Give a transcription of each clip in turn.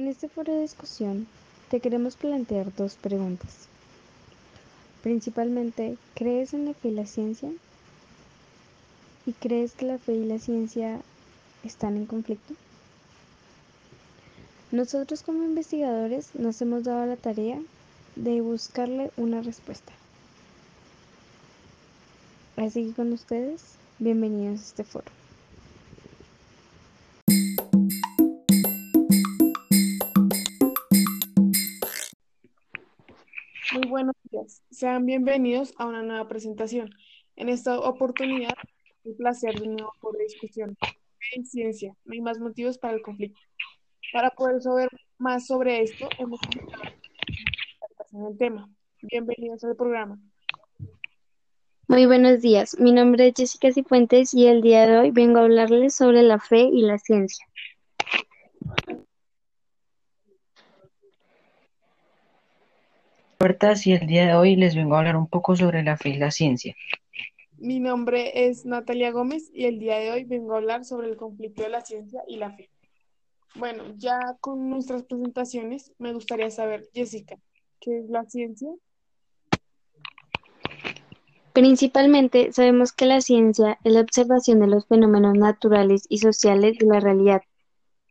En este foro de discusión te queremos plantear dos preguntas. Principalmente, ¿crees en la fe y la ciencia? ¿Y crees que la fe y la ciencia están en conflicto? Nosotros como investigadores nos hemos dado la tarea de buscarle una respuesta. Así que con ustedes, bienvenidos a este foro. Sean bienvenidos a una nueva presentación. En esta oportunidad, un placer de nuevo por la discusión. En ciencia, no hay más motivos para el conflicto. Para poder saber más sobre esto, hemos a el tema. Bienvenidos al programa. Muy buenos días. Mi nombre es Jessica Cifuentes y el día de hoy vengo a hablarles sobre la fe y la ciencia. Puertas y el día de hoy les vengo a hablar un poco sobre la fe y la ciencia. Mi nombre es Natalia Gómez y el día de hoy vengo a hablar sobre el conflicto de la ciencia y la fe. Bueno, ya con nuestras presentaciones, me gustaría saber, Jessica, ¿qué es la ciencia? Principalmente sabemos que la ciencia es la observación de los fenómenos naturales y sociales de la realidad,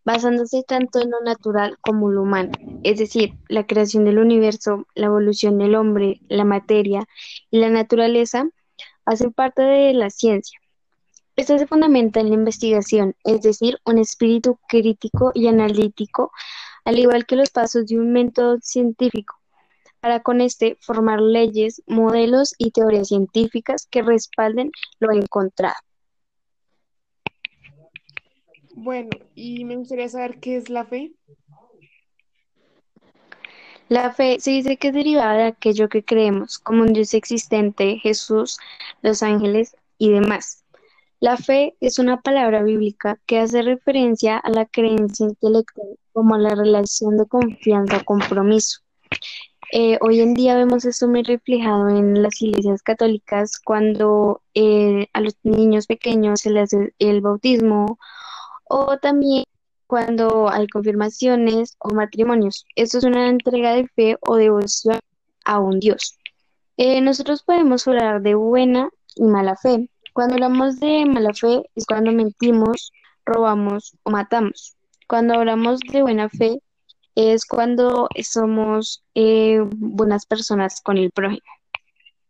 basándose tanto en lo natural como lo humano, es decir, la creación del universo, la evolución del hombre, la materia y la naturaleza hacen parte de la ciencia. Esto se fundamenta en la investigación, es decir, un espíritu crítico y analítico, al igual que los pasos de un método científico, para con este formar leyes, modelos y teorías científicas que respalden lo encontrado. Bueno, y me gustaría saber qué es la fe. La fe se dice que es derivada de aquello que creemos, como un Dios existente, Jesús, los ángeles y demás. La fe es una palabra bíblica que hace referencia a la creencia intelectual como la relación de confianza-compromiso. Eh, hoy en día vemos esto muy reflejado en las iglesias católicas cuando eh, a los niños pequeños se les hace el bautismo o también cuando hay confirmaciones o matrimonios. Esto es una entrega de fe o devoción a un Dios. Eh, nosotros podemos hablar de buena y mala fe. Cuando hablamos de mala fe es cuando mentimos, robamos o matamos. Cuando hablamos de buena fe es cuando somos eh, buenas personas con el prójimo.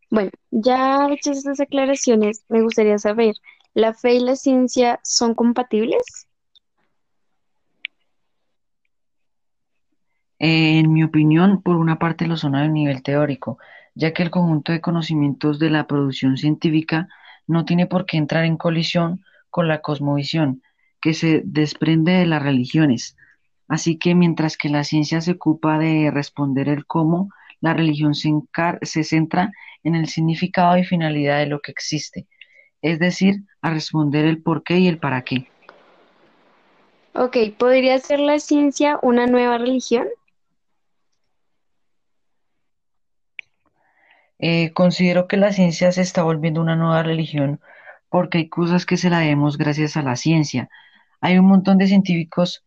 Bueno, ya hechas estas aclaraciones, me gustaría saber, ¿la fe y la ciencia son compatibles? En mi opinión, por una parte lo son a nivel teórico, ya que el conjunto de conocimientos de la producción científica no tiene por qué entrar en colisión con la cosmovisión que se desprende de las religiones. Así que mientras que la ciencia se ocupa de responder el cómo, la religión se, centra en el significado y finalidad de lo que existe, es decir, a responder el por qué y el para qué. Ok, ¿podría ser la ciencia una nueva religión? Eh, considero que la ciencia se está volviendo una nueva religión porque hay cosas que se la debemos gracias a la ciencia. Hay un montón de científicos,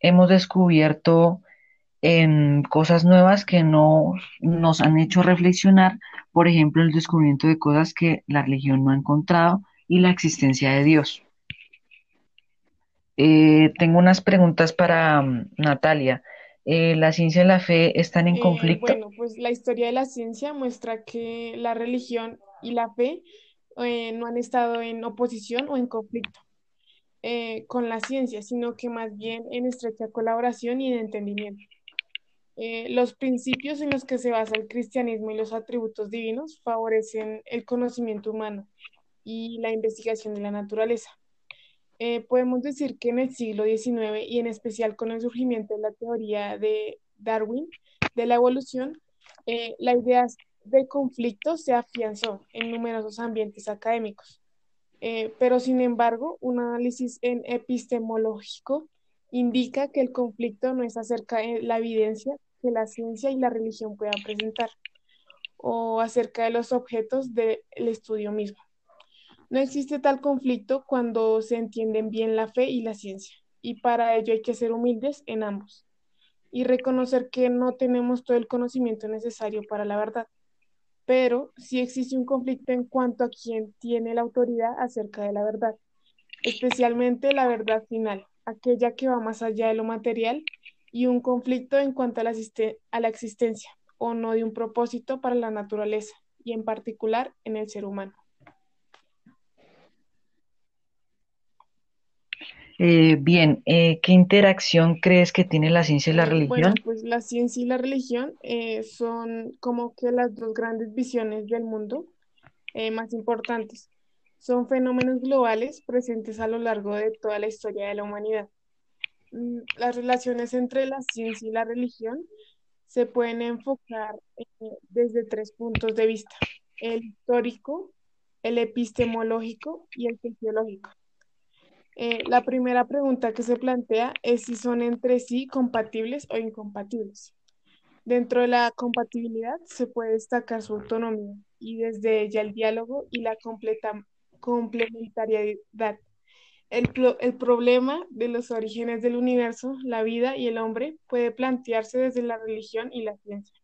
hemos descubierto em, cosas nuevas que no nos han hecho reflexionar, por ejemplo, el descubrimiento de cosas que la religión no ha encontrado y la existencia de Dios. Eh, tengo unas preguntas para mm, Natalia. Eh, ¿la ciencia y la fe están en Eh, conflicto? bueno, pues la historia de la ciencia muestra que la religión y la fe eh, no han estado en oposición o en conflicto con la ciencia, sino que más bien en estrecha colaboración y de entendimiento. Los principios en los que se basa el cristianismo y los atributos divinos favorecen el conocimiento humano y la investigación de la naturaleza. Eh, podemos decir que en el siglo XIX y en especial con el surgimiento de la teoría de Darwin de la evolución, eh, la idea de conflicto se afianzó en numerosos ambientes académicos. Eh, pero sin embargo, un análisis en epistemológico indica que el conflicto no es acerca de la evidencia que la ciencia y la religión puedan presentar o acerca de los objetos del estudio mismo. No existe tal conflicto cuando se entienden bien la fe y la ciencia, y para ello hay que ser humildes en ambos. y reconocer que no tenemos todo el conocimiento necesario para la verdad, pero sí existe un conflicto en cuanto a quién tiene la autoridad acerca de la verdad, especialmente la verdad final, aquella que va más allá de lo material, y un conflicto en cuanto a la, a la existencia o no de un propósito para la naturaleza y en particular en el ser humano. Eh, bien, eh, ¿qué interacción crees que tiene la ciencia y la Eh, religión? Bueno, pues la ciencia y la religión eh, son como que las dos grandes visiones del mundo más importantes. Son fenómenos globales presentes a lo largo de toda la historia de la humanidad. Mm, Las relaciones entre la ciencia y la religión se pueden enfocar desde tres puntos de vista, el histórico, el epistemológico y el sociológico. Eh, la primera pregunta que se plantea es si son entre sí compatibles o incompatibles. Dentro de la compatibilidad se puede destacar su autonomía y desde ella el diálogo y la completa, complementariedad. El, pro- el problema de los orígenes del universo, la vida y el hombre puede plantearse desde la religión y la ciencia.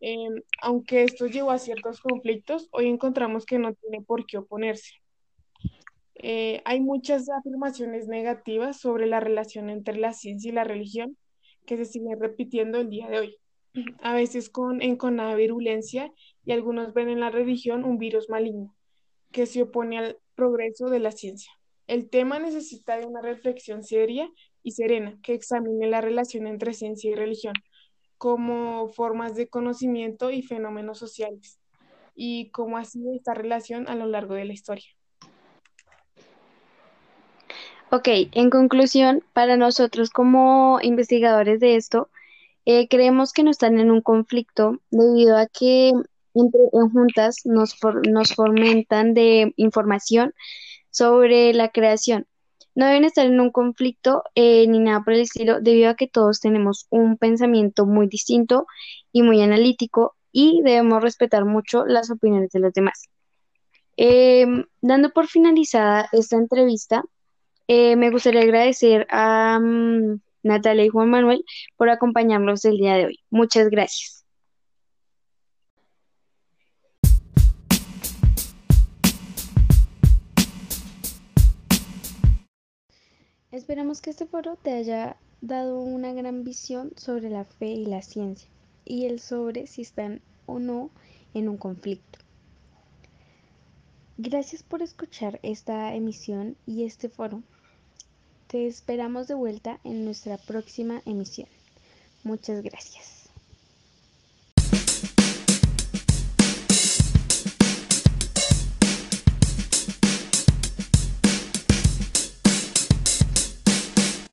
Em, aunque esto llevó a ciertos conflictos, hoy encontramos que no tiene por qué oponerse. Eh, hay muchas afirmaciones negativas sobre la relación entre la ciencia y la religión que se siguen repitiendo el día de hoy, a veces con enconada virulencia y algunos ven en la religión un virus maligno que se opone al progreso de la ciencia. El tema necesita de una reflexión seria y serena que examine la relación entre ciencia y religión como formas de conocimiento y fenómenos sociales y cómo ha sido esta relación a lo largo de la historia. Ok, en conclusión, para nosotros como investigadores de esto, eh, creemos que no están en un conflicto debido a que entre en juntas nos, for- nos fomentan de información sobre la creación. No deben estar en un conflicto eh, ni nada por el estilo, debido a que todos tenemos un pensamiento muy distinto y muy analítico y debemos respetar mucho las opiniones de los demás. Em, dando por finalizada esta entrevista, eh, me gustaría agradecer a mm, Natalia y Juan Manuel por acompañarnos el día de hoy. Muchas gracias. Esperamos que este foro te haya dado una gran visión sobre la fe y la ciencia y el sobre si están o no en un conflicto. Gracias por escuchar esta emisión y este foro. Te esperamos de vuelta en nuestra próxima emisión. Muchas gracias.